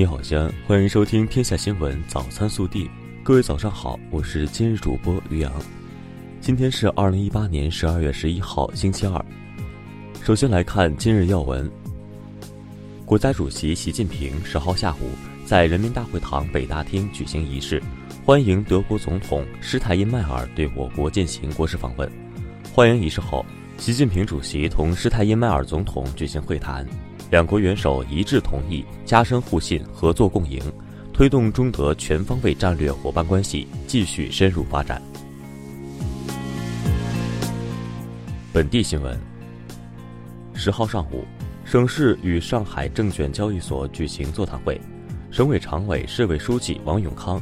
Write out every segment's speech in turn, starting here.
你好，西安，欢迎收听《天下新闻早餐速递》。各位早上好，我是今日主播于洋。今天是二零一八年十二月十一号，星期二。首先来看今日要闻。国家主席习近平十号下午在人民大会堂北大厅举行仪式，欢迎德国总统施泰因迈尔对我国进行国事访问。欢迎仪式后，习近平主席同施泰因迈尔总统举行会谈。两国元首一致同意加深互信、合作共赢，推动中德全方位战略伙伴关系继续深入发展。本地新闻：十号上午，省市与上海证券交易所举行座谈会，省委常委、市委书记王永康，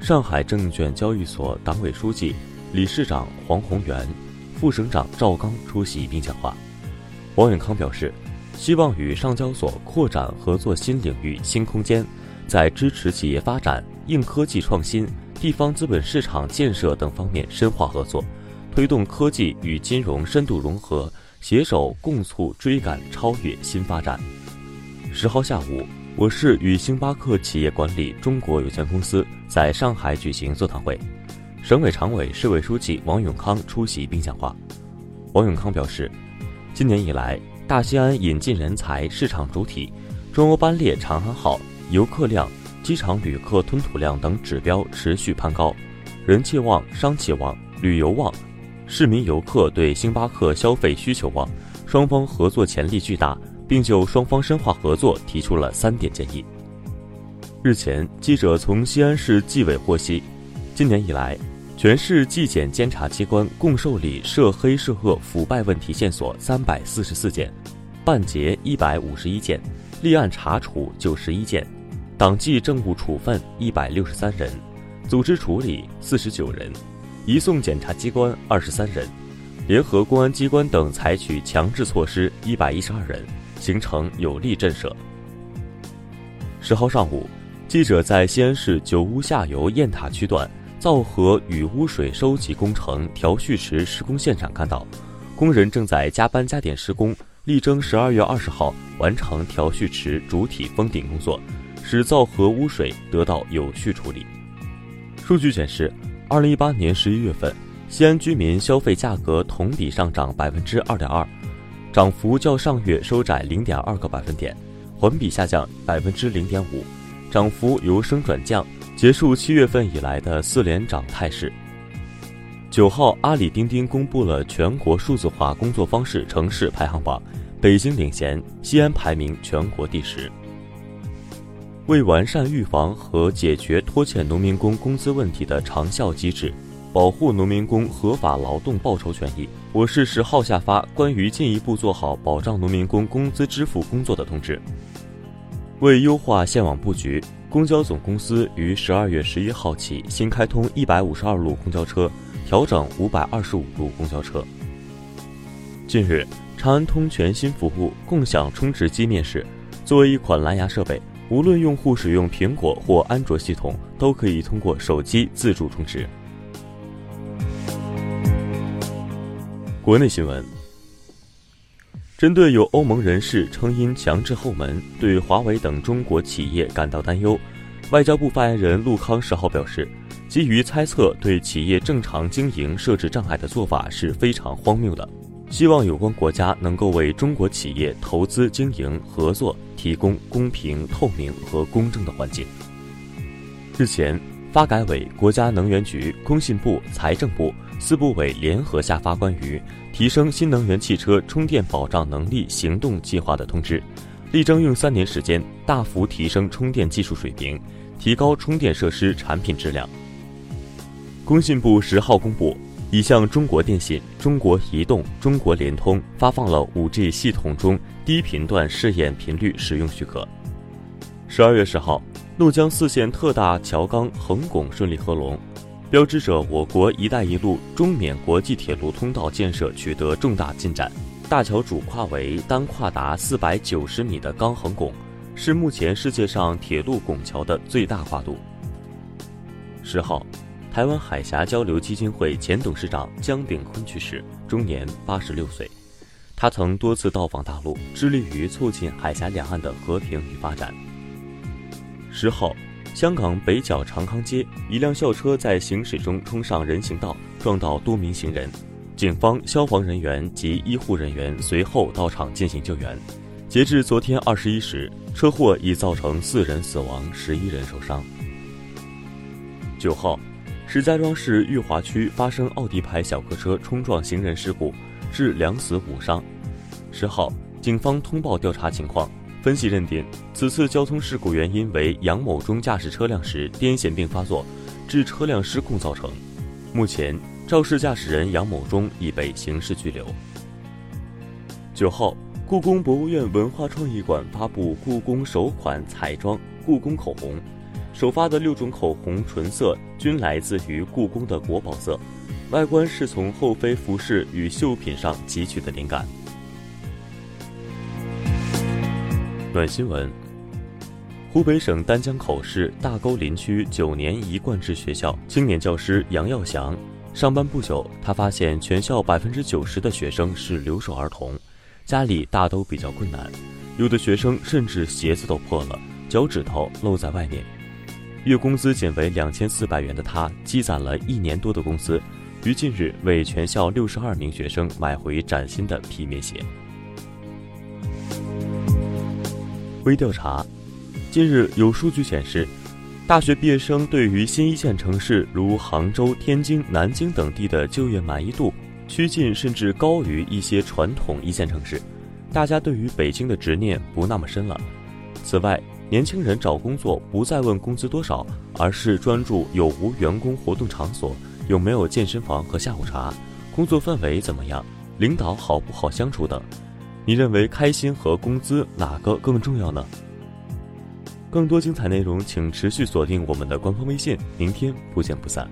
上海证券交易所党委书记、理事长黄宏元，副省长赵刚出席并讲话。王永康表示。希望与上交所扩展合作新领域、新空间，在支持企业发展、硬科技创新、地方资本市场建设等方面深化合作，推动科技与金融深度融合，携手共促追赶超越新发展。十号下午，我市与星巴克企业管理中国有限公司在上海举行座谈会，省委常委、市委书记王永康出席并讲话。王永康表示，今年以来。大西安引进人才市场主体，中欧班列长安号游客量、机场旅客吞吐量等指标持续攀高，人气旺、商气旺、旅游旺，市民游客对星巴克消费需求旺，双方合作潜力巨大，并就双方深化合作提出了三点建议。日前，记者从西安市纪委获悉，今年以来。全市纪检监察机关共受理涉黑涉恶腐败问题线索三百四十四件，办结一百五十一件，立案查处九十一件，党纪政务处分一百六十三人，组织处理四十九人，移送检察机关二十三人，联合公安机关等采取强制措施一百一十二人，形成有力震慑。十号上午，记者在西安市九屋下游雁塔区段。造河与污水收集工程调蓄池施工现场看到，工人正在加班加点施工，力争十二月二十号完成调蓄池主体封顶工作，使造河污水得到有序处理。数据显示，二零一八年十一月份，西安居民消费价格同比上涨百分之二点二，涨幅较上月收窄零点二个百分点，环比下降百分之零点五，涨幅由升转降。结束七月份以来的四连涨态势。九号，阿里钉钉公布了全国数字化工作方式城市排行榜，北京领衔，西安排名全国第十。为完善预防和解决拖欠农民工工资问题的长效机制，保护农民工合法劳动报酬权益，我市十号下发关于进一步做好保障农民工工资支付工作的通知。为优化线网布局。公交总公司于十二月十一号起新开通一百五十二路公交车，调整五百二十五路公交车。近日，长安通全新服务共享充值机面世。作为一款蓝牙设备，无论用户使用苹果或安卓系统，都可以通过手机自助充值。国内新闻：针对有欧盟人士称因强制后门对华为等中国企业感到担忧。外交部发言人陆康十号表示，基于猜测对企业正常经营设置障碍的做法是非常荒谬的，希望有关国家能够为中国企业投资经营合作提供公平、透明和公正的环境。日前，发改委、国家能源局、工信部、财政部四部委联合下发关于提升新能源汽车充电保障能力行动计划的通知，力争用三年时间大幅提升充电技术水平。提高充电设施产品质量。工信部十号公布，已向中国电信、中国移动、中国联通发放了五 G 系统中低频段试验频率使用许可。十二月十号，怒江四线特大桥钢横拱顺利合龙，标志着我国“一带一路”中缅国际铁路通道建设取得重大进展。大桥主跨为单跨达四百九十米的钢横拱。是目前世界上铁路拱桥的最大跨度。十号，台湾海峡交流基金会前董事长江炳坤去世，终年八十六岁。他曾多次到访大陆，致力于促进海峡两岸的和平与发展。十号，香港北角长康街，一辆校车在行驶中冲上人行道，撞到多名行人。警方、消防人员及医护人员随后到场进行救援。截至昨天二十一时，车祸已造成四人死亡，十一人受伤。九号，石家庄市裕华区发生奥迪牌小客车冲撞行人事故，致两死五伤。十号，警方通报调查情况。分析认定，此次交通事故原因为杨某忠驾驶车辆时癫痫病发作，致车辆失控造成。目前，肇事驾驶人杨某忠已被刑事拘留。九号，故宫博物院文化创意馆发布故宫首款彩妆故宫口红，首发的六种口红唇色均来自于故宫的国宝色，外观是从后妃服饰与绣品上汲取的灵感。暖新闻：湖北省丹江口市大沟林区九年一贯制学校青年教师杨耀祥上班不久，他发现全校百分之九十的学生是留守儿童，家里大都比较困难，有的学生甚至鞋子都破了，脚趾头露在外面。月工资仅为两千四百元的他，积攒了一年多的工资，于近日为全校六十二名学生买回崭新的皮棉鞋。微调查，近日有数据显示，大学毕业生对于新一线城市如杭州、天津、南京等地的就业满意度趋近甚至高于一些传统一线城市，大家对于北京的执念不那么深了。此外，年轻人找工作不再问工资多少，而是专注有无员工活动场所，有没有健身房和下午茶，工作氛围怎么样，领导好不好相处等。你认为开心和工资哪个更重要呢？更多精彩内容，请持续锁定我们的官方微信。明天不见不散。